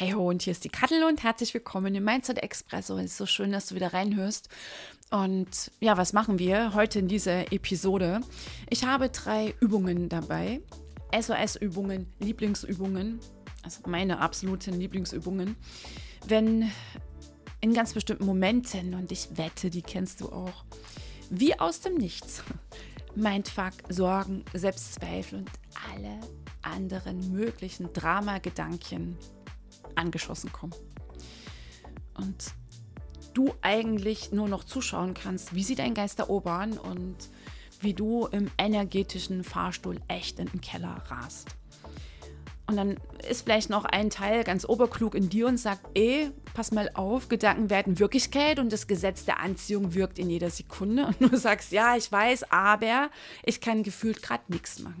Hey ho, und hier ist die Kattel und herzlich willkommen im Mindset Expresso. Es ist so schön, dass du wieder reinhörst. Und ja, was machen wir heute in dieser Episode? Ich habe drei Übungen dabei. SOS-Übungen, Lieblingsübungen, also meine absoluten Lieblingsübungen. Wenn in ganz bestimmten Momenten, und ich wette, die kennst du auch, wie aus dem Nichts, Mindfuck, Sorgen, Selbstzweifel und alle anderen möglichen Drama-Gedanken angeschossen kommen. Und du eigentlich nur noch zuschauen kannst, wie sie dein Geist erobern und wie du im energetischen Fahrstuhl echt in den Keller rast. Und dann ist vielleicht noch ein Teil ganz oberklug in dir und sagt, ey, pass mal auf, Gedanken werden Wirklichkeit und das Gesetz der Anziehung wirkt in jeder Sekunde. Und du sagst, ja, ich weiß, aber ich kann gefühlt gerade nichts machen.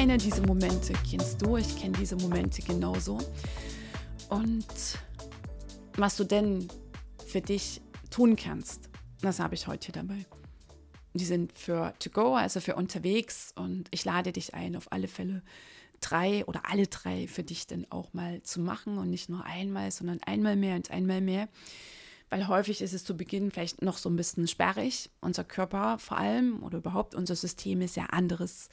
Meine diese Momente, kennst du, ich kenne diese Momente genauso. Und was du denn für dich tun kannst, das habe ich heute dabei. Die sind für to go, also für unterwegs und ich lade dich ein, auf alle Fälle drei oder alle drei für dich dann auch mal zu machen und nicht nur einmal, sondern einmal mehr und einmal mehr. Weil häufig ist es zu Beginn vielleicht noch so ein bisschen sperrig. Unser Körper vor allem oder überhaupt unser System ist ja anderes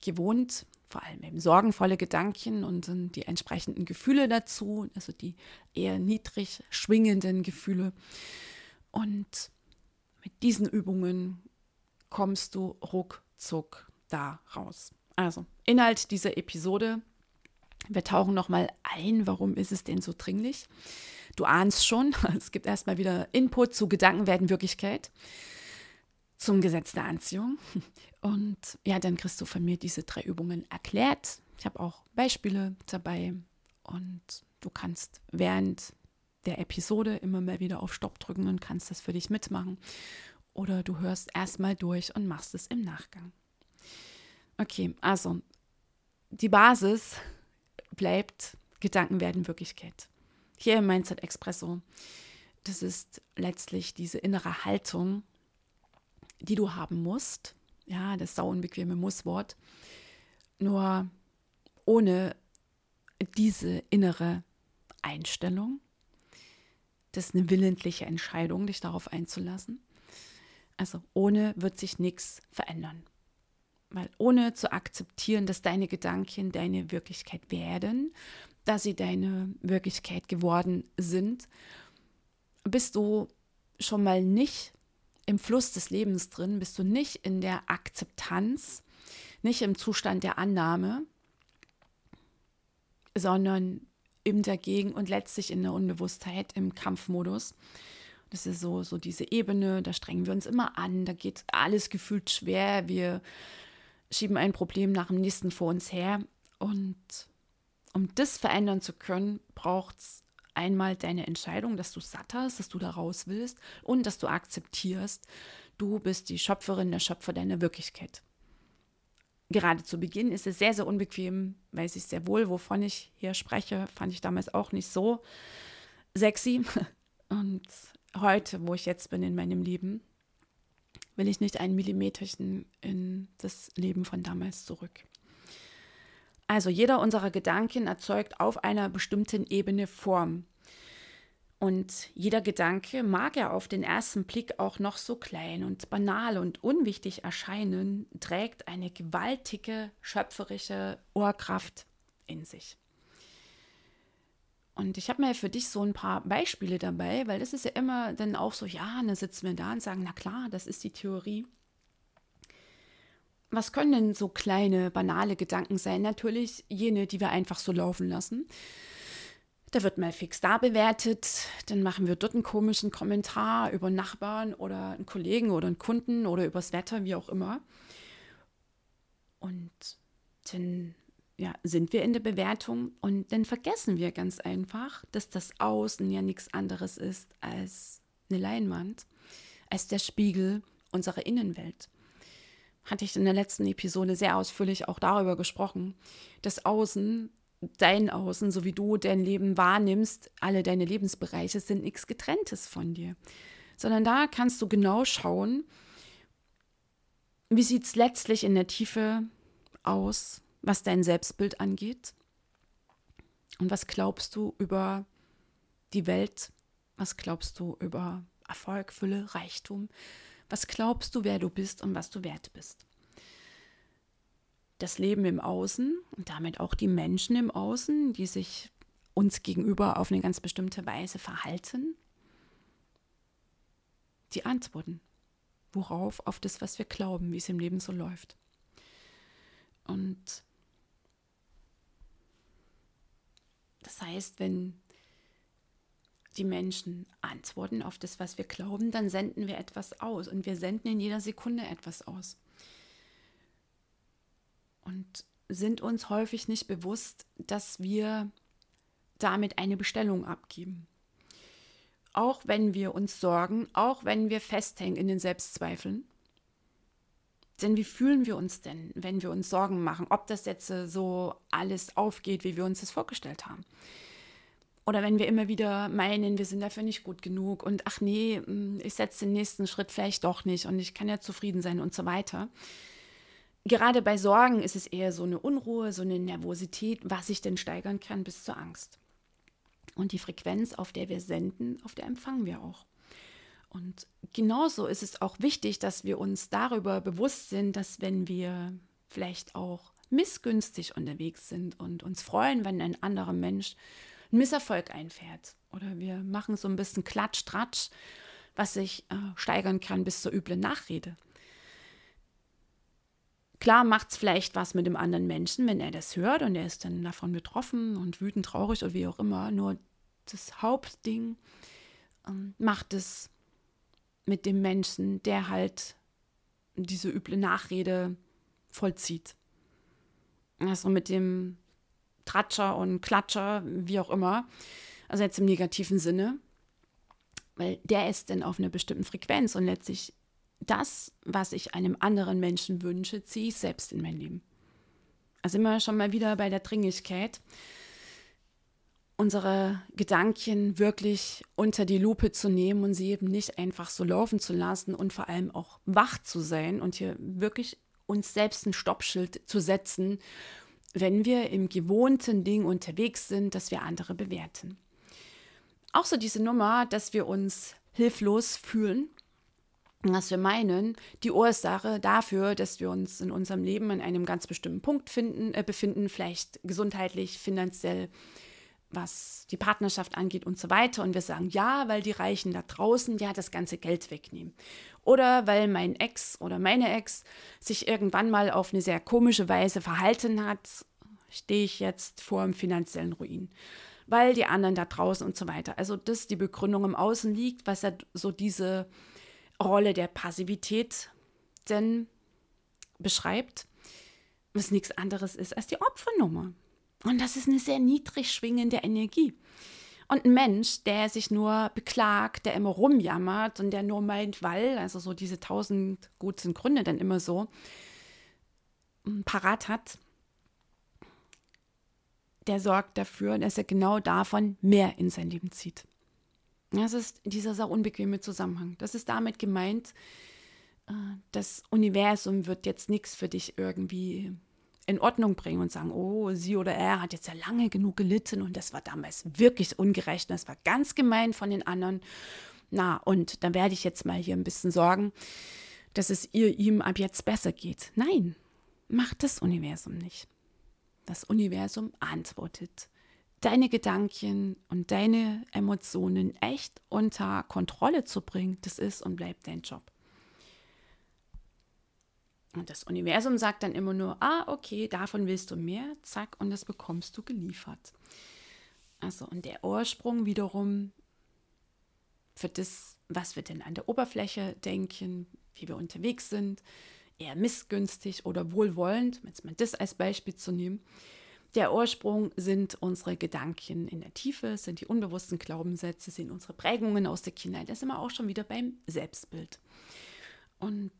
gewohnt, vor allem eben sorgenvolle Gedanken und die entsprechenden Gefühle dazu, also die eher niedrig schwingenden Gefühle. Und mit diesen Übungen kommst du ruckzuck da raus. Also, Inhalt dieser Episode. Wir tauchen nochmal ein, warum ist es denn so dringlich? Du ahnst schon, es gibt erstmal wieder Input zu Gedanken werden Wirklichkeit zum Gesetz der Anziehung. Und ja, dann kriegst du von mir diese drei Übungen erklärt. Ich habe auch Beispiele dabei und du kannst während der Episode immer mal wieder auf Stopp drücken und kannst das für dich mitmachen. Oder du hörst erstmal durch und machst es im Nachgang. Okay, also die Basis bleibt, Gedanken werden Wirklichkeit. Hier im Mindset Expresso, das ist letztlich diese innere Haltung, die du haben musst. Ja, das sauunbequeme Musswort. Nur ohne diese innere Einstellung, das ist eine willentliche Entscheidung, dich darauf einzulassen. Also ohne wird sich nichts verändern. Weil ohne zu akzeptieren, dass deine Gedanken deine Wirklichkeit werden, dass sie deine Wirklichkeit geworden sind, bist du schon mal nicht im Fluss des Lebens drin, bist du nicht in der Akzeptanz, nicht im Zustand der Annahme, sondern im Dagegen und letztlich in der Unbewusstheit, im Kampfmodus. Das ist so, so diese Ebene, da strengen wir uns immer an, da geht alles gefühlt schwer, wir schieben ein Problem nach dem nächsten vor uns her. Und um das verändern zu können, braucht es einmal deine Entscheidung, dass du satt hast, dass du da raus willst und dass du akzeptierst, du bist die Schöpferin, der Schöpfer deiner Wirklichkeit. Gerade zu Beginn ist es sehr, sehr unbequem, weiß ich sehr wohl, wovon ich hier spreche, fand ich damals auch nicht so sexy. Und heute, wo ich jetzt bin in meinem Leben, will ich nicht ein Millimeterchen in das Leben von damals zurück. Also jeder unserer Gedanken erzeugt auf einer bestimmten Ebene Form. Und jeder Gedanke mag ja auf den ersten Blick auch noch so klein und banal und unwichtig erscheinen, trägt eine gewaltige schöpferische Urkraft in sich. Und ich habe mir für dich so ein paar Beispiele dabei, weil das ist ja immer dann auch so, ja, dann sitzen wir da und sagen, na klar, das ist die Theorie was können denn so kleine, banale Gedanken sein? Natürlich jene, die wir einfach so laufen lassen. Da wird mal fix da bewertet, dann machen wir dort einen komischen Kommentar über Nachbarn oder einen Kollegen oder einen Kunden oder übers Wetter, wie auch immer. Und dann ja, sind wir in der Bewertung und dann vergessen wir ganz einfach, dass das Außen ja nichts anderes ist als eine Leinwand, als der Spiegel unserer Innenwelt. Hatte ich in der letzten Episode sehr ausführlich auch darüber gesprochen. Das Außen, dein Außen, so wie du dein Leben wahrnimmst, alle deine Lebensbereiche sind nichts getrenntes von dir, sondern da kannst du genau schauen, wie sieht es letztlich in der Tiefe aus, was dein Selbstbild angeht? Und was glaubst du über die Welt? Was glaubst du über Erfolg, Fülle, Reichtum? Was glaubst du, wer du bist und was du wert bist? Das Leben im Außen und damit auch die Menschen im Außen, die sich uns gegenüber auf eine ganz bestimmte Weise verhalten? Die Antworten. Worauf? Auf das, was wir glauben, wie es im Leben so läuft. Und das heißt, wenn die Menschen antworten auf das, was wir glauben, dann senden wir etwas aus und wir senden in jeder Sekunde etwas aus. Und sind uns häufig nicht bewusst, dass wir damit eine Bestellung abgeben. Auch wenn wir uns sorgen, auch wenn wir festhängen in den Selbstzweifeln, denn wie fühlen wir uns denn, wenn wir uns Sorgen machen, ob das jetzt äh, so alles aufgeht, wie wir uns das vorgestellt haben? Oder wenn wir immer wieder meinen, wir sind dafür nicht gut genug und ach nee, hm, ich setze den nächsten Schritt vielleicht doch nicht und ich kann ja zufrieden sein und so weiter. Gerade bei Sorgen ist es eher so eine Unruhe, so eine Nervosität, was sich denn steigern kann bis zur Angst. Und die Frequenz, auf der wir senden, auf der empfangen wir auch. Und genauso ist es auch wichtig, dass wir uns darüber bewusst sind, dass wenn wir vielleicht auch missgünstig unterwegs sind und uns freuen, wenn ein anderer Mensch einen Misserfolg einfährt oder wir machen so ein bisschen Klatsch-Tratsch, was sich äh, steigern kann bis zur üblen Nachrede. Klar macht es vielleicht was mit dem anderen Menschen, wenn er das hört und er ist dann davon betroffen und wütend, traurig oder wie auch immer. Nur das Hauptding ähm, macht es mit dem Menschen, der halt diese üble Nachrede vollzieht. Also mit dem Tratscher und Klatscher, wie auch immer. Also jetzt im negativen Sinne. Weil der ist dann auf einer bestimmten Frequenz und letztlich das, was ich einem anderen Menschen wünsche, ziehe ich selbst in mein Leben. Also immer schon mal wieder bei der Dringlichkeit unsere Gedanken wirklich unter die Lupe zu nehmen und sie eben nicht einfach so laufen zu lassen und vor allem auch wach zu sein und hier wirklich uns selbst ein Stoppschild zu setzen, wenn wir im gewohnten Ding unterwegs sind, dass wir andere bewerten. Auch so diese Nummer, dass wir uns hilflos fühlen, dass wir meinen, die Ursache dafür, dass wir uns in unserem Leben an einem ganz bestimmten Punkt finden, äh, befinden, vielleicht gesundheitlich, finanziell, was die Partnerschaft angeht und so weiter. Und wir sagen, ja, weil die Reichen da draußen ja das ganze Geld wegnehmen. Oder weil mein Ex oder meine Ex sich irgendwann mal auf eine sehr komische Weise verhalten hat, stehe ich jetzt vor einem finanziellen Ruin. Weil die anderen da draußen und so weiter. Also, dass die Begründung im Außen liegt, was ja so diese Rolle der Passivität denn beschreibt, was nichts anderes ist als die Opfernummer. Und das ist eine sehr niedrig schwingende Energie. Und ein Mensch, der sich nur beklagt, der immer rumjammert und der nur meint, weil, also so diese tausend guten Gründe dann immer so hm, parat hat, der sorgt dafür, dass er genau davon mehr in sein Leben zieht. Das ist dieser sehr unbequeme Zusammenhang. Das ist damit gemeint, äh, das Universum wird jetzt nichts für dich irgendwie in Ordnung bringen und sagen, oh, sie oder er hat jetzt ja lange genug gelitten und das war damals wirklich ungerecht und das war ganz gemein von den anderen. Na, und dann werde ich jetzt mal hier ein bisschen sorgen, dass es ihr ihm ab jetzt besser geht. Nein, macht das Universum nicht. Das Universum antwortet. Deine Gedanken und deine Emotionen echt unter Kontrolle zu bringen, das ist und bleibt dein Job. Und das Universum sagt dann immer nur, ah, okay, davon willst du mehr, zack, und das bekommst du geliefert. Also, und der Ursprung wiederum für das, was wir denn an der Oberfläche denken, wie wir unterwegs sind, eher missgünstig oder wohlwollend, jetzt mal das als Beispiel zu nehmen. Der Ursprung sind unsere Gedanken in der Tiefe, sind die unbewussten Glaubenssätze, sind unsere Prägungen aus der Kindheit. Da sind wir auch schon wieder beim Selbstbild. Und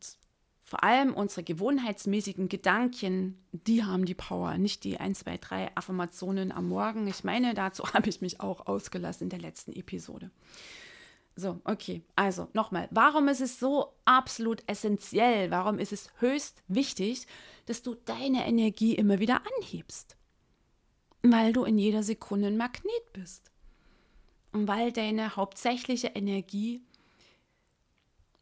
vor allem unsere gewohnheitsmäßigen Gedanken, die haben die Power, nicht die 1, 2, 3 Affirmationen am Morgen. Ich meine, dazu habe ich mich auch ausgelassen in der letzten Episode. So, okay. Also nochmal, warum ist es so absolut essentiell? Warum ist es höchst wichtig, dass du deine Energie immer wieder anhebst? Weil du in jeder Sekunde ein Magnet bist. Und weil deine hauptsächliche Energie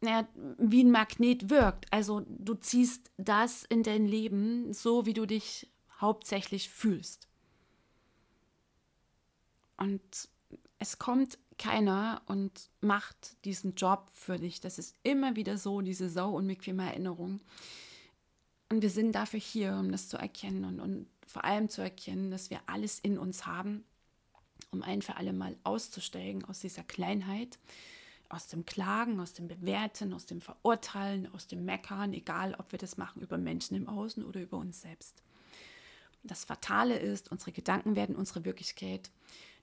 ja, wie ein Magnet wirkt. Also du ziehst das in dein Leben so, wie du dich hauptsächlich fühlst. Und es kommt keiner und macht diesen Job für dich. Das ist immer wieder so, diese sau unbequeme Erinnerung. Und wir sind dafür hier, um das zu erkennen und, und vor allem zu erkennen, dass wir alles in uns haben, um ein für alle Mal auszusteigen aus dieser Kleinheit, aus dem Klagen, aus dem Bewerten, aus dem Verurteilen, aus dem Meckern, egal ob wir das machen über Menschen im Außen oder über uns selbst. Das Fatale ist, unsere Gedanken werden unsere Wirklichkeit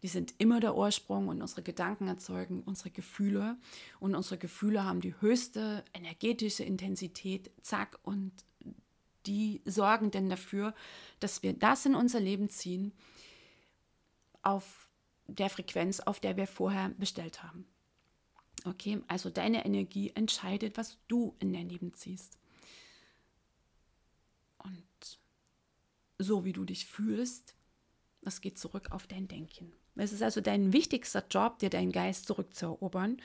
die sind immer der Ursprung und unsere Gedanken erzeugen unsere Gefühle und unsere Gefühle haben die höchste energetische Intensität, zack, und die sorgen denn dafür, dass wir das in unser Leben ziehen auf der Frequenz, auf der wir vorher bestellt haben. Okay, also deine Energie entscheidet, was du in dein Leben ziehst. Und so wie du dich fühlst, das geht zurück auf dein Denken. Es ist also dein wichtigster Job, dir deinen Geist zurückzuerobern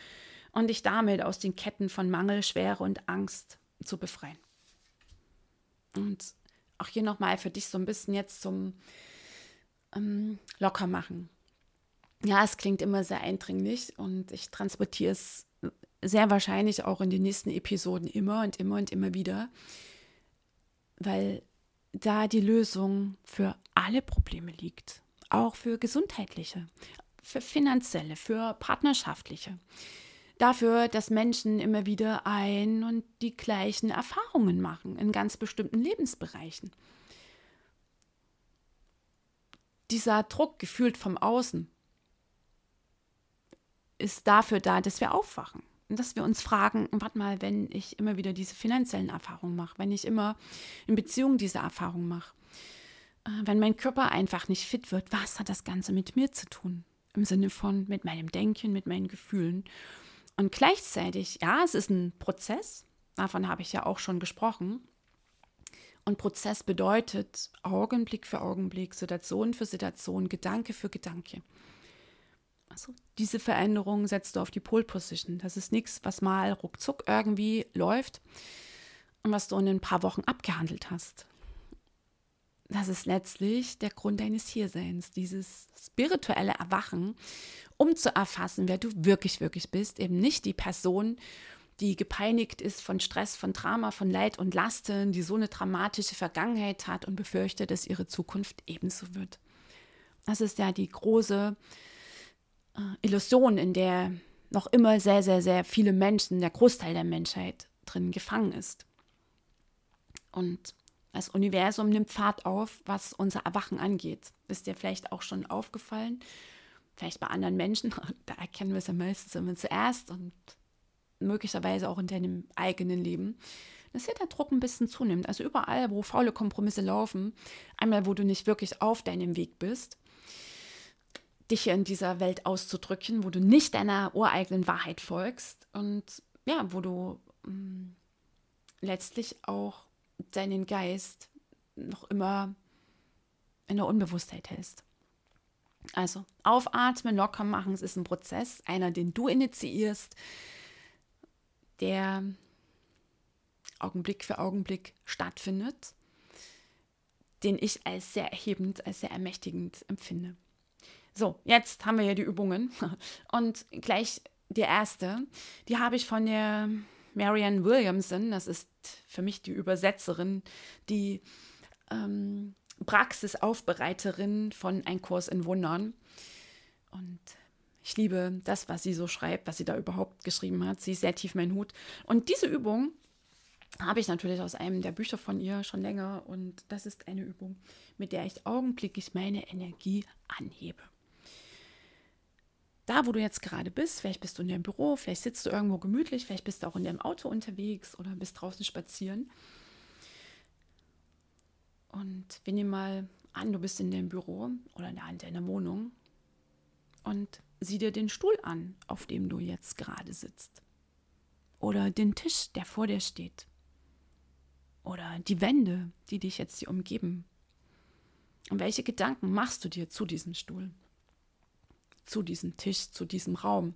und dich damit aus den Ketten von Mangel, Schwere und Angst zu befreien. Und auch hier nochmal für dich so ein bisschen jetzt zum ähm, Lockermachen. Ja, es klingt immer sehr eindringlich und ich transportiere es sehr wahrscheinlich auch in den nächsten Episoden immer und immer und immer wieder, weil da die Lösung für alle Probleme liegt auch für gesundheitliche, für finanzielle, für partnerschaftliche. Dafür, dass Menschen immer wieder ein und die gleichen Erfahrungen machen in ganz bestimmten Lebensbereichen. Dieser Druck, gefühlt vom Außen, ist dafür da, dass wir aufwachen und dass wir uns fragen, warte mal, wenn ich immer wieder diese finanziellen Erfahrungen mache, wenn ich immer in Beziehungen diese Erfahrungen mache, äh, wenn mein Körper einfach nicht fit wird, was hat das Ganze mit mir zu tun? Im Sinne von mit meinem Denken, mit meinen Gefühlen. Und gleichzeitig, ja, es ist ein Prozess, davon habe ich ja auch schon gesprochen. Und Prozess bedeutet Augenblick für Augenblick, Situation für Situation, Gedanke für Gedanke. Also diese Veränderung setzt du auf die Pole Position. Das ist nichts, was mal ruckzuck irgendwie läuft und was du in ein paar Wochen abgehandelt hast das ist letztlich der Grund deines Hierseins, dieses spirituelle Erwachen, um zu erfassen, wer du wirklich, wirklich bist, eben nicht die Person, die gepeinigt ist von Stress, von Drama, von Leid und Lasten, die so eine dramatische Vergangenheit hat und befürchtet, dass ihre Zukunft ebenso wird. Das ist ja die große Illusion, in der noch immer sehr, sehr, sehr viele Menschen, der Großteil der Menschheit drin gefangen ist. Und das Universum nimmt Fahrt auf, was unser Erwachen angeht. Ist dir vielleicht auch schon aufgefallen? Vielleicht bei anderen Menschen, da erkennen wir es ja meistens immer zuerst und möglicherweise auch in deinem eigenen Leben, dass hier der Druck ein bisschen zunimmt. Also überall, wo faule Kompromisse laufen, einmal, wo du nicht wirklich auf deinem Weg bist, dich hier in dieser Welt auszudrücken, wo du nicht deiner ureigenen Wahrheit folgst und ja, wo du mh, mm, letztlich auch deinen Geist noch immer in der Unbewusstheit hältst. Also aufatmen, locker machen, es ist ein Prozess, einer, den du initiierst, der Augenblick für Augenblick stattfindet, den ich als sehr erhebend, als sehr ermächtigend empfinde. So, jetzt haben wir ja die Übungen und gleich die erste, die habe ich von der Marianne Williamson, das ist für mich die Übersetzerin, die ähm, Praxisaufbereiterin von Ein Kurs in Wundern. Und ich liebe das, was sie so schreibt, was sie da überhaupt geschrieben hat. Sie ist sehr tief mein Hut. Und diese Übung habe ich natürlich aus einem der Bücher von ihr schon länger. Und das ist eine Übung, mit der ich augenblicklich meine Energie anhebe. Da, wo du jetzt gerade bist, vielleicht bist du in deinem Büro, vielleicht sitzt du irgendwo gemütlich, vielleicht bist du auch in deinem Auto unterwegs oder bist draußen spazieren. Und wir nehmen mal an, du bist in deinem Büro oder in deiner Wohnung und sieh dir den Stuhl an, auf dem du jetzt gerade sitzt. Oder den Tisch, der vor dir steht. Oder die Wände, die dich jetzt hier umgeben. Und welche Gedanken machst du dir zu diesem Stuhl? Zu diesem Tisch, zu diesem Raum?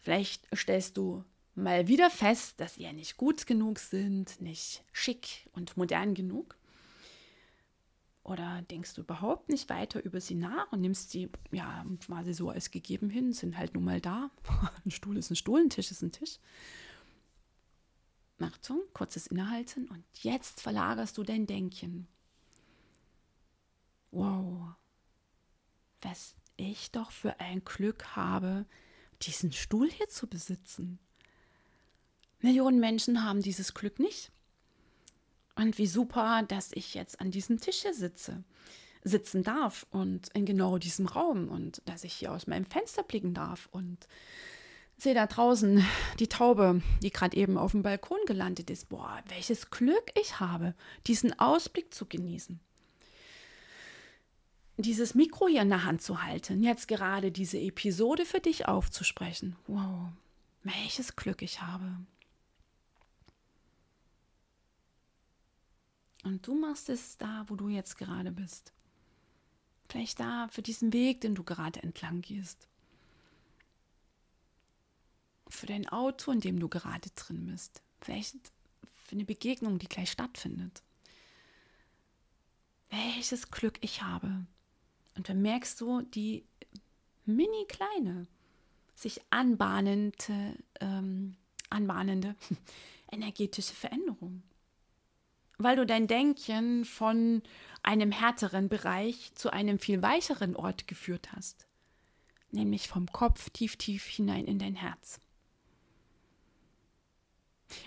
Vielleicht stellst du mal wieder fest, dass ja nicht gut genug sind, nicht schick und modern genug. Oder denkst du überhaupt nicht weiter über sie nach und nimmst sie ja quasi so als gegeben hin, sind halt nun mal da. ein Stuhl ist ein Stuhl, ein Tisch ist ein Tisch. Achtung, kurzes Innehalten und jetzt verlagerst du dein Denken. Wow, was ich doch für ein Glück habe, diesen Stuhl hier zu besitzen. Millionen Menschen haben dieses Glück nicht. Und wie super, dass ich jetzt an diesem Tisch hier sitze, sitzen darf und in genau diesem Raum und dass ich hier aus meinem Fenster blicken darf und sehe da draußen die Taube, die gerade eben auf dem Balkon gelandet ist. Boah, welches Glück ich habe, diesen Ausblick zu genießen. Dieses Mikro hier in der Hand zu halten, jetzt gerade diese Episode für dich aufzusprechen. Wow, welches Glück ich habe. Und du machst es da, wo du jetzt gerade bist. Vielleicht da für diesen Weg, den du gerade entlang gehst. Für dein Auto, in dem du gerade drin bist. Vielleicht für eine Begegnung, die gleich stattfindet. Welches Glück ich habe. Und dann merkst du die mini kleine, sich anbahnende, ähm, anbahnende energetische Veränderung weil du dein Denken von einem härteren Bereich zu einem viel weicheren Ort geführt hast, nämlich vom Kopf tief, tief hinein in dein Herz.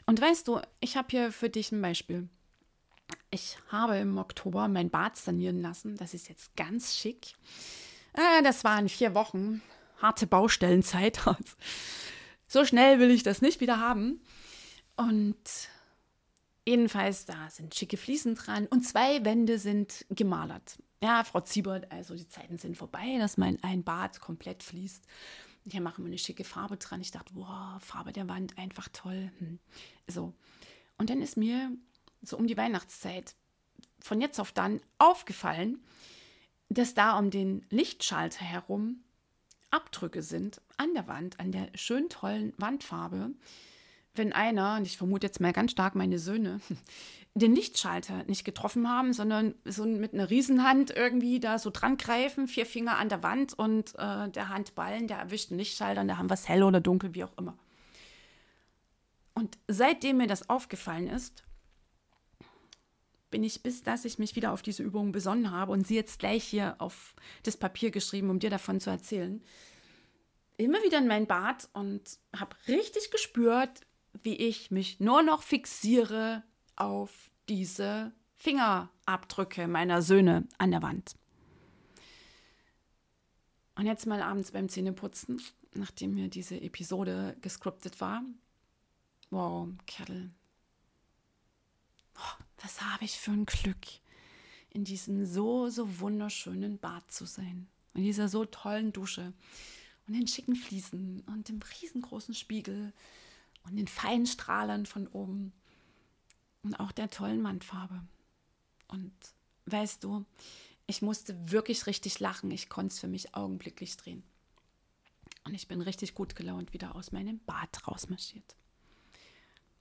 Und weißt du, ich habe hier für dich ein Beispiel. Ich habe im Oktober mein Bad sanieren lassen. Das ist jetzt ganz schick. Äh, das waren vier Wochen. Harte Baustellenzeit. so schnell will ich das nicht wieder haben. Und Jedenfalls, da sind schicke Fliesen dran und zwei Wände sind gemalert. Ja, Frau Ziebert, also die Zeiten sind vorbei, dass mein ein Bad komplett fließt. Hier machen wir eine schicke Farbe dran. Ich dachte, wow, Farbe der Wand, einfach toll. Hm. So. Und dann ist mir so um die Weihnachtszeit von jetzt auf dann aufgefallen, dass da um den Lichtschalter herum Abdrücke sind an der Wand, an der schön tollen Wandfarbe wenn einer, und ich vermute jetzt mal ganz stark meine Söhne, den Lichtschalter nicht getroffen haben, sondern so mit einer Riesenhand irgendwie da so dran greifen, vier Finger an der Wand und äh, der Handballen, der erwischt den Lichtschalter und da haben wir es hell oder dunkel, wie auch immer. Und seitdem mir das aufgefallen ist, bin ich, bis dass ich mich wieder auf diese Übung besonnen habe und sie jetzt gleich hier auf das Papier geschrieben, um dir davon zu erzählen, immer wieder in mein Bad und habe richtig gespürt, wie ich mich nur noch fixiere auf diese Fingerabdrücke meiner Söhne an der Wand. Und jetzt mal abends beim Zähneputzen, nachdem mir diese Episode gescriptet war. Wow, Kettle. Oh, was habe ich für ein Glück, in diesem so, so wunderschönen Bad zu sein. In dieser so tollen Dusche und den schicken Fliesen und dem riesengroßen Spiegel und den feinen Strahlern von oben und auch der tollen Wandfarbe. Und weißt du, ich musste wirklich richtig lachen. Ich konnte es für mich augenblicklich drehen. Und ich bin richtig gut gelaunt wieder aus meinem Bad rausmarschiert.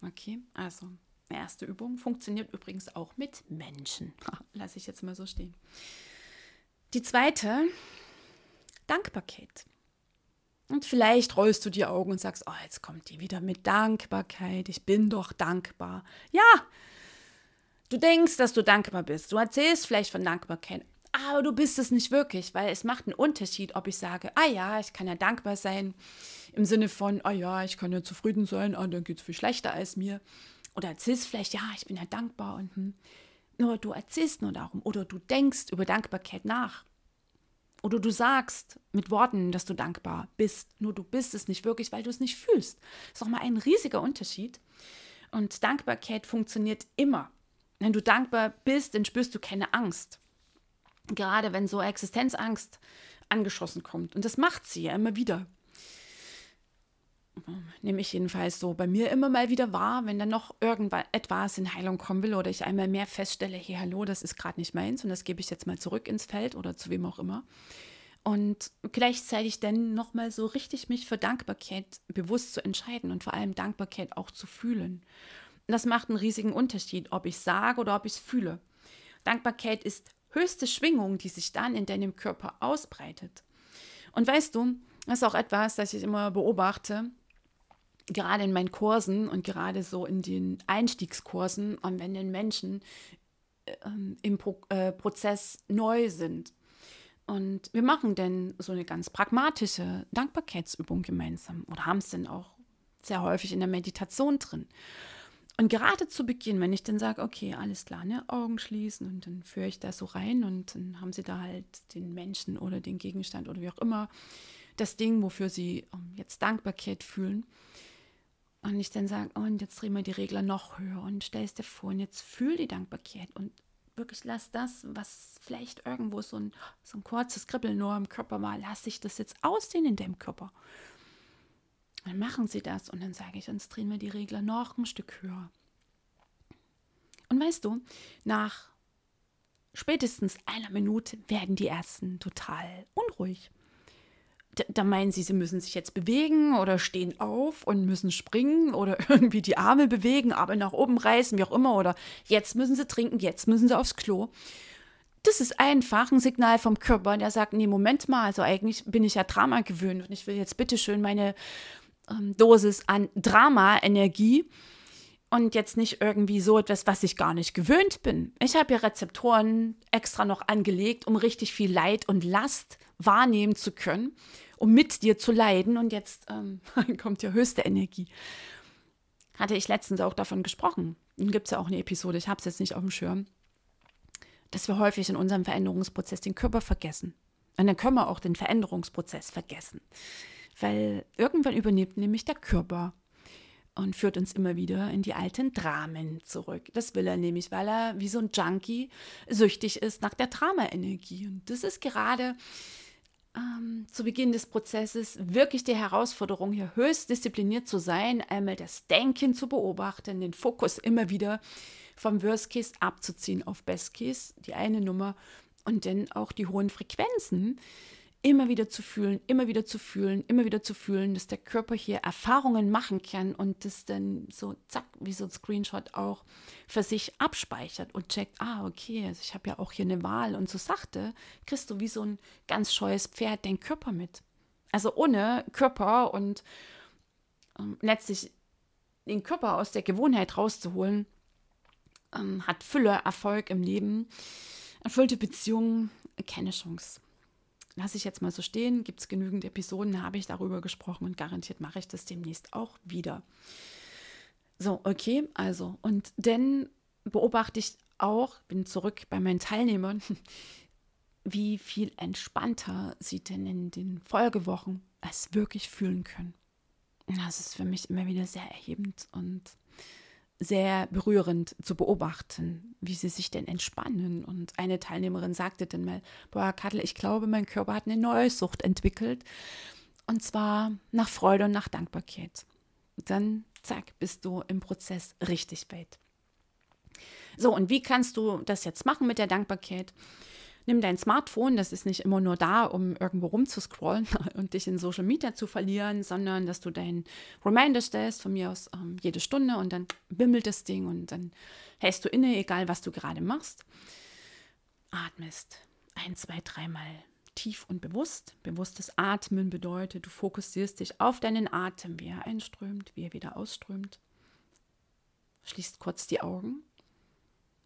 Okay, also erste Übung funktioniert übrigens auch mit Menschen. Lasse ich jetzt mal so stehen. Die zweite, Dankbarkeit. Und vielleicht rollst du die Augen und sagst, oh, jetzt kommt die wieder mit Dankbarkeit. Ich bin doch dankbar. Ja, du denkst, dass du dankbar bist. Du erzählst vielleicht von Dankbarkeit. aber du bist es nicht wirklich, weil es macht einen Unterschied, ob ich sage, ah ja, ich kann ja dankbar sein, im Sinne von, ah ja, ich kann ja zufrieden sein, ah, dann geht es viel schlechter als mir. Oder erzählst vielleicht, ja, ich bin ja dankbar und hm. nur du erzählst nur darum. Oder du denkst über Dankbarkeit nach. Oder du sagst mit Worten, dass du dankbar bist, nur du bist es nicht wirklich, weil du es nicht fühlst. Das ist nochmal ein riesiger Unterschied. Und Dankbarkeit funktioniert immer. Wenn du dankbar bist, dann spürst du keine Angst. Gerade wenn so Existenzangst angeschossen kommt. Und das macht sie ja immer wieder. Nehme ich jedenfalls so bei mir immer mal wieder wahr, wenn dann noch irgendetwas in Heilung kommen will oder ich einmal mehr feststelle, hey, hallo, das ist gerade nicht meins und das gebe ich jetzt mal zurück ins Feld oder zu wem auch immer. Und gleichzeitig dann nochmal so richtig mich für Dankbarkeit bewusst zu entscheiden und vor allem Dankbarkeit auch zu fühlen. Das macht einen riesigen Unterschied, ob ich sage oder ob ich es fühle. Dankbarkeit ist höchste Schwingung, die sich dann in deinem Körper ausbreitet. Und weißt du, das ist auch etwas, das ich immer beobachte, gerade in meinen Kursen und gerade so in den Einstiegskursen, und wenn den Menschen äh, im Pro äh, Prozess neu sind. Und wir machen dann so eine ganz pragmatische Dankbarkeitsübung gemeinsam oder haben es dann auch sehr häufig in der Meditation drin. Und gerade zu Beginn, wenn ich dann sage, okay, alles klar, ne, Augen schließen und dann führe ich da so rein und dann haben sie da halt den Menschen oder den Gegenstand oder wie auch immer, das Ding, wofür sie um, jetzt Dankbarkeit fühlen. Und ich dann sage, oh, und jetzt drehen wir die Regler noch höher und stellst dir vor, und jetzt fühl die Dankbarkeit und wirklich lass das, was vielleicht irgendwo so ein, so ein kurzes Kribbeln nur im Körper war, lass sich das jetzt ausdehnen in deinem Körper. Dann machen sie das und dann sage ich, jetzt drehen wir die Regler noch ein Stück höher. Und weißt du, nach spätestens einer Minute werden die ersten total unruhig. Da, meinen sie, sie müssen sich jetzt bewegen oder stehen auf und müssen springen oder irgendwie die Arme bewegen, aber nach oben reißen, wie auch immer. Oder jetzt müssen sie trinken, jetzt müssen sie aufs Klo. Das ist einfach ein Signal vom Körper, der sagt, nee, Moment mal, also eigentlich bin ich ja Drama gewöhnt und ich will jetzt bitte schön meine ähm, Dosis an Drama-Energie und jetzt nicht irgendwie so etwas, was ich gar nicht gewöhnt bin. Ich habe ja Rezeptoren extra noch angelegt, um richtig viel Leid und Last wahrnehmen zu können, um mit dir zu leiden. Und jetzt ähm, kommt ja höchste Energie. Hatte ich letztens auch davon gesprochen. Gibt es ja auch eine Episode, ich habe es jetzt nicht auf dem Schirm, dass wir häufig in unserem Veränderungsprozess den Körper vergessen. Und dann können wir auch den Veränderungsprozess vergessen weil irgendwann übernimmt nämlich der Körper und führt uns immer wieder in die alten Dramen zurück. Das will er nämlich, weil er wie so ein Junkie süchtig ist nach der Drama-Energie. Und das ist gerade ähm, zu Beginn des Prozesses wirklich die Herausforderung, hier höchst diszipliniert zu sein, einmal das Denken zu beobachten, den Fokus immer wieder vom Worst Case abzuziehen auf Best Case, die eine Nummer, und dann auch die hohen Frequenzen immer wieder zu fühlen, immer wieder zu fühlen, immer wieder zu fühlen, dass der Körper hier Erfahrungen machen kann und das dann so zack, wie so ein Screenshot auch für sich abspeichert und checkt, ah, okay, also ich habe ja auch hier eine Wahl und so sachte, kriegst du wie so ein ganz scheues Pferd den Körper mit. Also ohne Körper und ähm, letztlich den Körper aus der Gewohnheit rauszuholen, ähm, hat Fülle, Erfolg im Leben, erfüllte Beziehungen, keine Chance lasse ich jetzt mal so stehen. Gibt es genügend Episoden, habe ich darüber gesprochen und garantiert mache ich das demnächst auch wieder. So, okay, also und dann beobachte ich auch, bin zurück bei meinen Teilnehmern, wie viel entspannter sie denn in den Folgewochen es wirklich fühlen können. Das ist für mich immer wieder sehr erhebend und sehr berührend zu beobachten, wie sie sich denn entspannen. Und eine Teilnehmerin sagte dann mal, boah, Kattel, ich glaube, mein Körper hat eine neue Sucht entwickelt. Und zwar nach Freude und nach Dankbarkeit. Dann, zack, bist du im Prozess richtig weit. So, und wie kannst du das jetzt machen mit der Dankbarkeit? nimm dein Smartphone, das ist nicht immer nur da, um irgendwo rumzuscrollen und dich in Social Media zu verlieren, sondern dass du deinen Reminder stellst, von mir aus ähm, jede Stunde und dann bimmelt das Ding und dann hältst du inne, egal was du gerade machst. Atmest ein, zwei, dreimal tief und bewusst. Bewusstes Atmen bedeutet, du fokussierst dich auf deinen Atem, wie er einströmt, wie er wieder ausströmt. Schließt kurz die Augen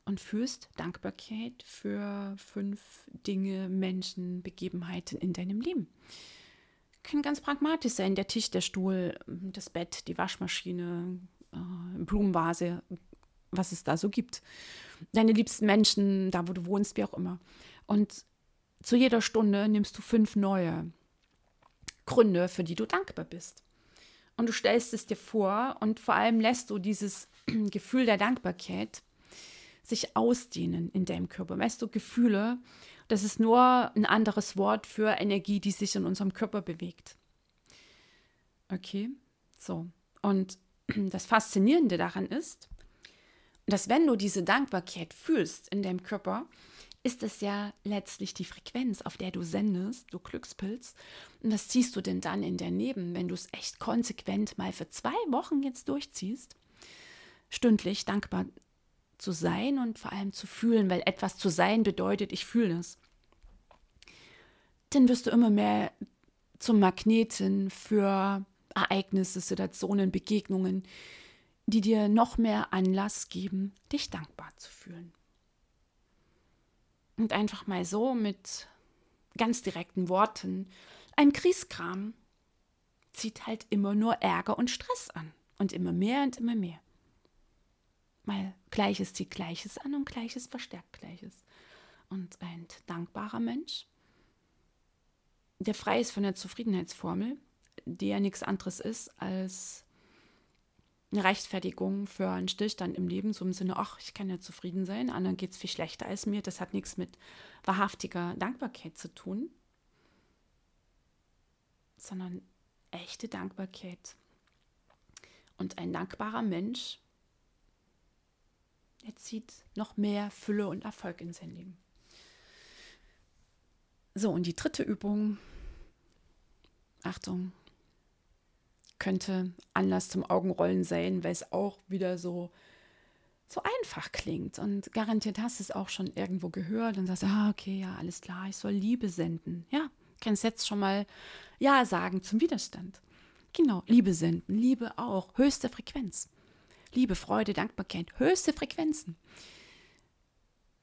und fühlst Dankbarkeit für fünf Dinge, Menschen, Begebenheiten in deinem Leben. Können ganz pragmatisch sein, der Tisch, der Stuhl, das Bett, die Waschmaschine, äh, Blumenvase, was es da so gibt. Deine liebsten Menschen, da wo du wohnst, wie auch immer. Und zu jeder Stunde nimmst du fünf neue Gründe, für die du dankbar bist. Und du stellst es dir vor und vor allem lässt du dieses Gefühl der Dankbarkeit sich ausdehnen in deinem Körper. Weißt du, Gefühle, das ist nur ein anderes Wort für Energie, die sich in unserem Körper bewegt. Okay, so. Und das Faszinierende daran ist, dass wenn du diese Dankbarkeit fühlst in deinem Körper, ist es ja letztlich die Frequenz, auf der du sendest, du Glückspilz. Und was ziehst du denn dann in dein Leben, wenn du es echt konsequent mal für zwei Wochen jetzt durchziehst? Stündlich dankbar zu sein und vor allem zu fühlen, weil etwas zu sein bedeutet, ich fühle es. Dann wirst du immer mehr zum Magneten für Ereignisse, Situationen, Begegnungen, die dir noch mehr Anlass geben, dich dankbar zu fühlen. Und einfach mal so mit ganz direkten Worten, ein Kriegskram zieht halt immer nur Ärger und Stress an und immer mehr und immer mehr. Weil Gleiches zieht Gleiches an und Gleiches verstärkt Gleiches. Und ein dankbarer Mensch, der frei ist von der Zufriedenheitsformel, die ja nichts anderes ist als eine Rechtfertigung für einen Stillstand im Leben, so im Sinne, ach, ich kann ja zufrieden sein, anderen geht es viel schlechter als mir. Das hat nichts mit wahrhaftiger Dankbarkeit zu tun, sondern echte Dankbarkeit. Und ein dankbarer Mensch, er zieht noch mehr Fülle und Erfolg in sein Leben. So, und die dritte Übung, Achtung, könnte Anlass zum Augenrollen sein, weil es auch wieder so, so einfach klingt. Und garantiert hast du es auch schon irgendwo gehört und sagst, ah, okay, ja, alles klar, ich soll Liebe senden. Ja, kannst jetzt schon mal Ja sagen zum Widerstand. Genau, Liebe senden, Liebe auch, höchste Frequenz. Liebe, Freude, Dankbarkeit, höchste Frequenzen.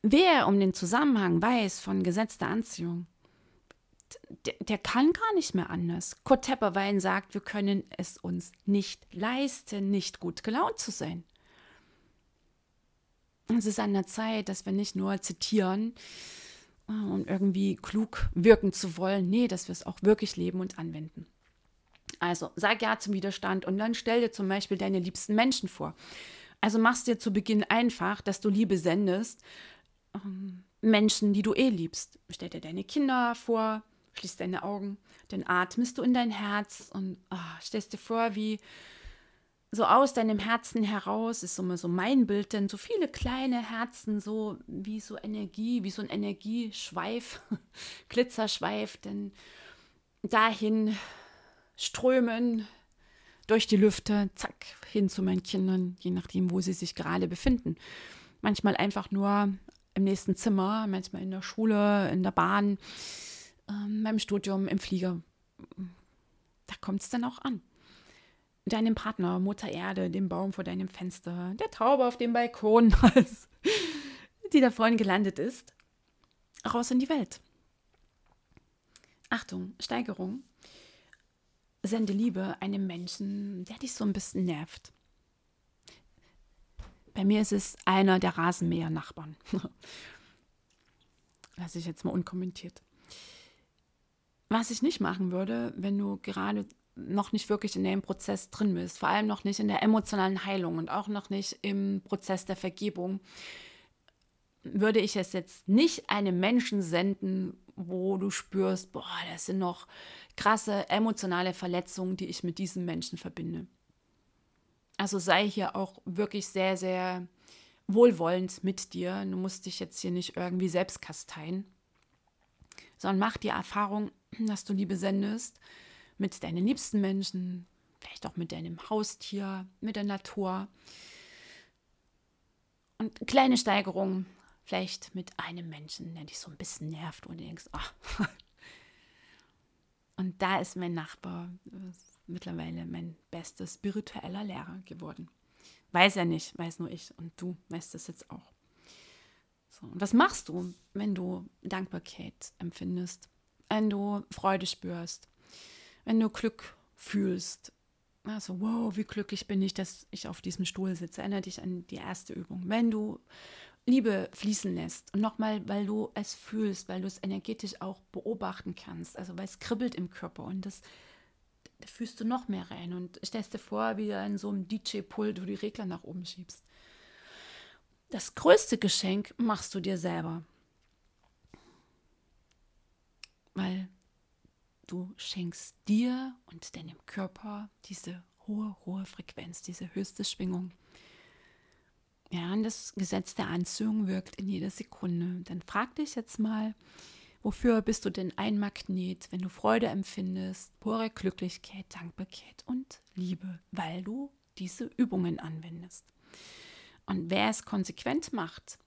Wer um den Zusammenhang weiß von Gesetz der Anziehung, der, der, kann gar nicht mehr anders. Kurt Tepperwein sagt, wir können es uns nicht leisten, nicht gut gelaunt zu sein. Es ist an der Zeit, dass wir nicht nur zitieren, um irgendwie klug wirken zu wollen, nee, dass wir es auch wirklich leben und anwenden. Also sag ja zum Widerstand und dann stell dir zum Beispiel deine liebsten Menschen vor. Also machst dir zu Beginn einfach, dass du Liebe sendest. Ähm, Menschen, die du eh liebst. Stell dir deine Kinder vor, Schließ deine Augen, dann atmest du in dein Herz und oh, stellst dir vor, wie so aus deinem Herzen heraus ist immer so mein Bild, denn so viele kleine Herzen, so wie so Energie, wie so ein Energieschweif, Glitzerschweif, denn dahin strömen durch die Lüfte, zack, hin zu meinen Kindern, je nachdem, wo sie sich gerade befinden. Manchmal einfach nur im nächsten Zimmer, manchmal in der Schule, in der Bahn, ähm, beim Studium, im Flieger. Da kommt es dann auch an. Deinem Partner, Mutter Erde, dem Baum vor deinem Fenster, der Taube auf dem Balkon, die da vorhin gelandet ist, raus in die Welt. Achtung, Steigerung. Sende Liebe einem Menschen, der dich so ein bisschen nervt. Bei mir ist es einer der Rasenmäher-Nachbarn. Lasse ich jetzt mal unkommentiert. Was ich nicht machen würde, wenn du gerade noch nicht wirklich in dem Prozess drin bist, vor allem noch nicht in der emotionalen Heilung und auch noch nicht im Prozess der Vergebung, würde ich es jetzt nicht einem Menschen senden, wo du spürst, boah, das sind noch krasse emotionale Verletzungen, die ich mit diesem Menschen verbinde. Also sei hier auch wirklich sehr, sehr wohlwollend mit dir. Du musst dich jetzt hier nicht irgendwie selbst kasteien, sondern mach die Erfahrung, dass du Liebe sendest mit deinen liebsten Menschen, vielleicht auch mit deinem Haustier, mit der Natur. Und kleine Steigerung, vielleicht mit einem Menschen, der dich so ein bisschen nervt und du denkst, ach. Und da ist mein Nachbar ist mittlerweile mein bester spiritueller Lehrer geworden. Weiß er nicht, weiß nur ich und du weißt das jetzt auch. So, und was machst du, wenn du Dankbarkeit empfindest, wenn du Freude spürst, wenn du Glück fühlst? Also, wow, wie glücklich bin ich, dass ich auf diesem Stuhl sitze. Erinnere dich an die erste Übung. Wenn du Liebe fließen lässt und nochmal, weil du es fühlst, weil du es energetisch auch beobachten kannst, also weil es kribbelt im Körper und das da fühlst du noch mehr rein und stellst dir vor, wie du in so einem DJ-Pult du die Regler nach oben schiebst. Das größte Geschenk machst du dir selber. Weil du schenkst dir und deinem Körper diese hohe, hohe Frequenz, diese höchste Schwingung. Ja, und das Gesetz der Anziehung wirkt in jeder Sekunde. Dann frag dich jetzt mal, wofür bist du denn ein Magnet, wenn du Freude empfindest, pure Glücklichkeit, Dankbarkeit und Liebe, weil du diese Übungen anwendest. Und wer es konsequent macht,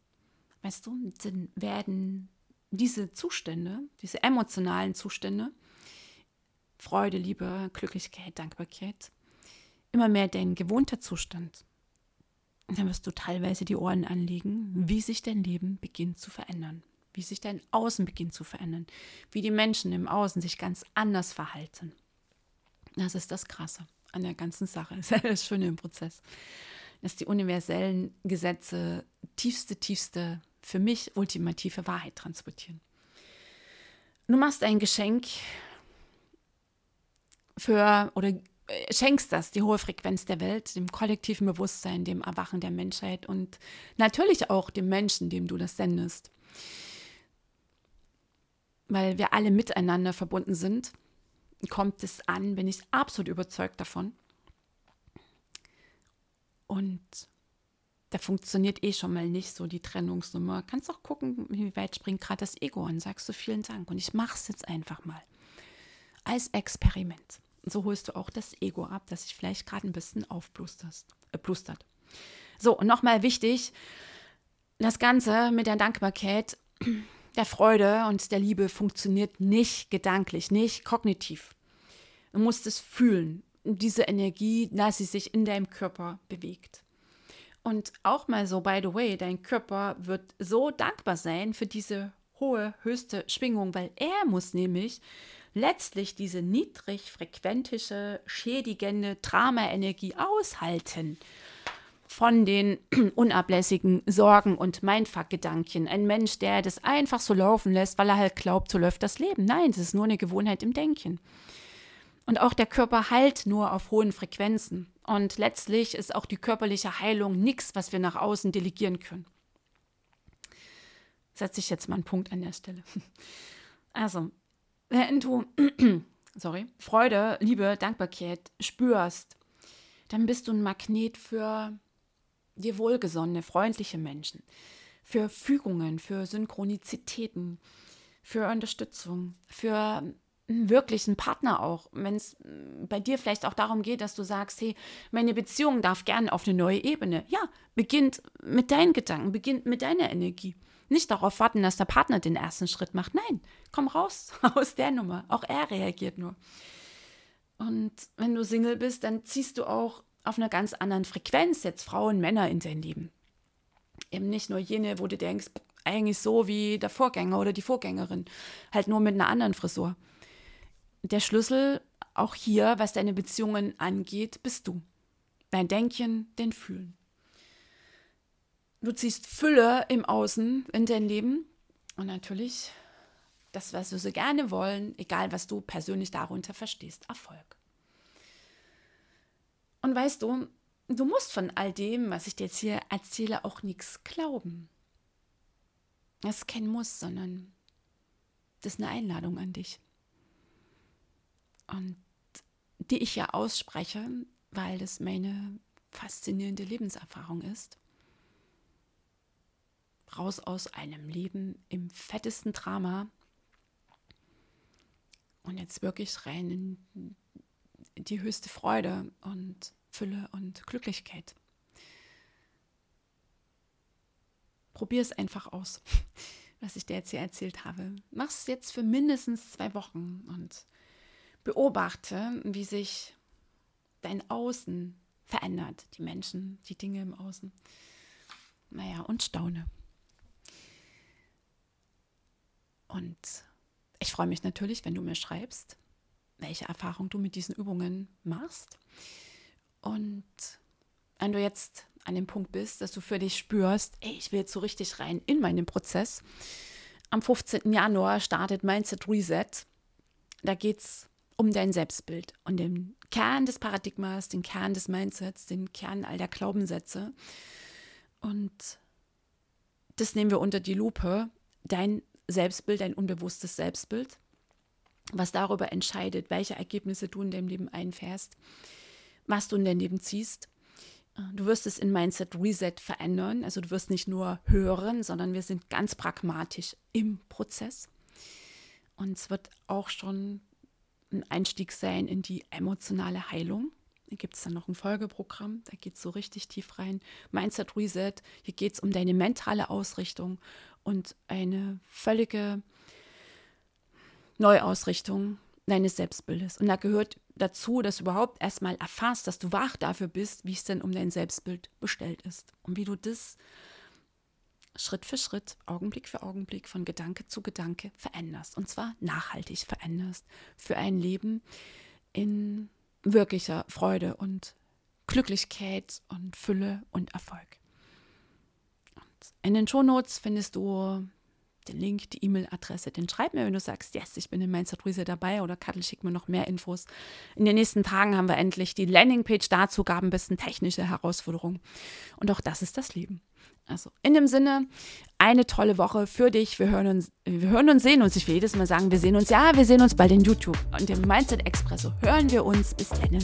weißt du, dann werden diese Zustände, diese emotionalen Zustände, Freude, Liebe, Glücklichkeit, Dankbarkeit, immer mehr dein gewohnter Zustand. Dann wirst du teilweise die Ohren anlegen, wie sich dein Leben beginnt zu verändern, wie sich dein Außen beginnt zu verändern, wie die Menschen im Außen sich ganz anders verhalten. Das ist das Krasse an der ganzen Sache. Das ist das Schöne im Prozess dass die universellen Gesetze tiefste, tiefste, für mich ultimative Wahrheit transportieren. Du machst ein Geschenk für oder schenkst das, die hohe Frequenz der Welt, dem kollektiven Bewusstsein, dem Erwachen der Menschheit und natürlich auch dem Menschen, dem du das sendest. Weil wir alle miteinander verbunden sind, kommt es an, bin ich absolut überzeugt davon, und da funktioniert eh schon mal nicht so die Trennungsnummer. Kannst auch gucken, wie weit springt gerade das Ego an. Sagst du vielen Dank und ich mache es jetzt einfach mal. Als Experiment. So holst du auch das Ego ab, das sich vielleicht gerade ein bisschen aufblustert. Äh, so, und nochmal wichtig, das Ganze mit der Dankbarkeit, der Freude und der Liebe funktioniert nicht gedanklich, nicht kognitiv. Du musst es fühlen diese Energie, dass sie sich in deinem Körper bewegt. Und auch mal so, by the way, dein Körper wird so dankbar sein für diese hohe, höchste Schwingung, weil er muss nämlich letztlich diese niedrig frequentische, schädigende Drama-Energie aushalten von den unablässigen Sorgen und Mindfuck-Gedanken. Ein Mensch, der das einfach so laufen lässt, weil er halt glaubt, so läuft das Leben. Nein, das ist nur eine Gewohnheit im Denken. Und auch der Körper heilt nur auf hohen Frequenzen. Und letztlich ist auch die körperliche Heilung nichts, was wir nach außen delegieren können. Setze ich jetzt mal einen Punkt an der Stelle. Also, wenn du sorry, Freude, Liebe, Dankbarkeit spürst, dann bist du ein Magnet für dir wohlgesonnene, freundliche Menschen, für Fügungen, für Synchronizitäten, für Unterstützung, für wirklich ein Partner auch, wenn es bei dir vielleicht auch darum geht, dass du sagst, hey, meine Beziehung darf gerne auf eine neue Ebene. Ja, beginnt mit deinen Gedanken, beginnt mit deiner Energie. Nicht darauf warten, dass der Partner den ersten Schritt macht. Nein, komm raus aus der Nummer. Auch er reagiert nur. Und wenn du Single bist, dann ziehst du auch auf einer ganz anderen Frequenz jetzt Frauen, Männer in dein Leben. Eben nicht nur jene, wo du denkst, eigentlich so wie der Vorgänger oder die Vorgängerin, halt nur mit einer anderen Frisur der Schlüssel auch hier, was deine Beziehungen angeht, bist du. Dein Denken, dein Fühlen. Du ziehst Fülle im Außen in dein Leben und natürlich das, was wir so gerne wollen, egal was du persönlich darunter verstehst, Erfolg. Und weißt du, du musst von all dem, was ich dir jetzt hier erzähle, auch nichts glauben. Das ist kein Muss, sondern das ist eine Einladung an dich und die ich ja ausspreche, weil das meine faszinierende Lebenserfahrung ist. Raus aus einem Leben im fettesten Drama und jetzt wirklich rein in die höchste Freude und Fülle und Glücklichkeit. Probier es einfach aus, was ich dir jetzt hier erzählt habe. Mach es jetzt für mindestens zwei Wochen und Beobachte, wie sich dein Außen verändert, die Menschen, die Dinge im Außen. Naja, und staune. Und ich freue mich natürlich, wenn du mir schreibst, welche Erfahrung du mit diesen Übungen machst. Und wenn du jetzt an dem Punkt bist, dass du für dich spürst, ey, ich will jetzt so richtig rein in meinen Prozess. Am 15. Januar startet Mindset Reset. Da geht es um dein Selbstbild und den Kern des Paradigmas, den Kern des Mindsets, den Kern all der Glaubenssätze. Und das nehmen wir unter die Lupe. Dein Selbstbild, dein unbewusstes Selbstbild, was darüber entscheidet, welche Ergebnisse du in deinem Leben einfährst, was du in dein Leben ziehst. Du wirst es in Mindset Reset verändern. Also du wirst nicht nur hören, sondern wir sind ganz pragmatisch im Prozess. Und es wird auch schon ein Einstieg sein in die emotionale Heilung. Gibt es dann noch ein Folgeprogramm, da geht es so richtig tief rein. Mindset Reset, hier geht es um deine mentale Ausrichtung und eine völlige Neuausrichtung deines Selbstbildes. Und da gehört dazu, dass du überhaupt erstmal erfasst, dass du wach dafür bist, wie es denn um dein Selbstbild bestellt ist und wie du das Schritt für Schritt, Augenblick für Augenblick, von Gedanke zu Gedanke veränderst. Und zwar nachhaltig veränderst für ein Leben in wirklicher Freude und Glücklichkeit und Fülle und Erfolg. Und in den Shownotes findest du den Link, die E-Mail-Adresse. Den schreib mir, wenn du sagst, yes, ich bin in Mindset Reset dabei oder Kattel schickt mir noch mehr Infos. In den nächsten Tagen haben wir endlich die Landingpage dazu, gab ein bisschen technische Herausforderungen. Und auch das ist das Leben. Also in dem Sinne, eine tolle Woche für dich. Wir hören uns, wir hören und sehen uns. Ich will jedes Mal sagen, wir sehen uns. Ja, wir sehen uns bald in YouTube. Und im Mindset Expresso hören wir uns. Bis dann.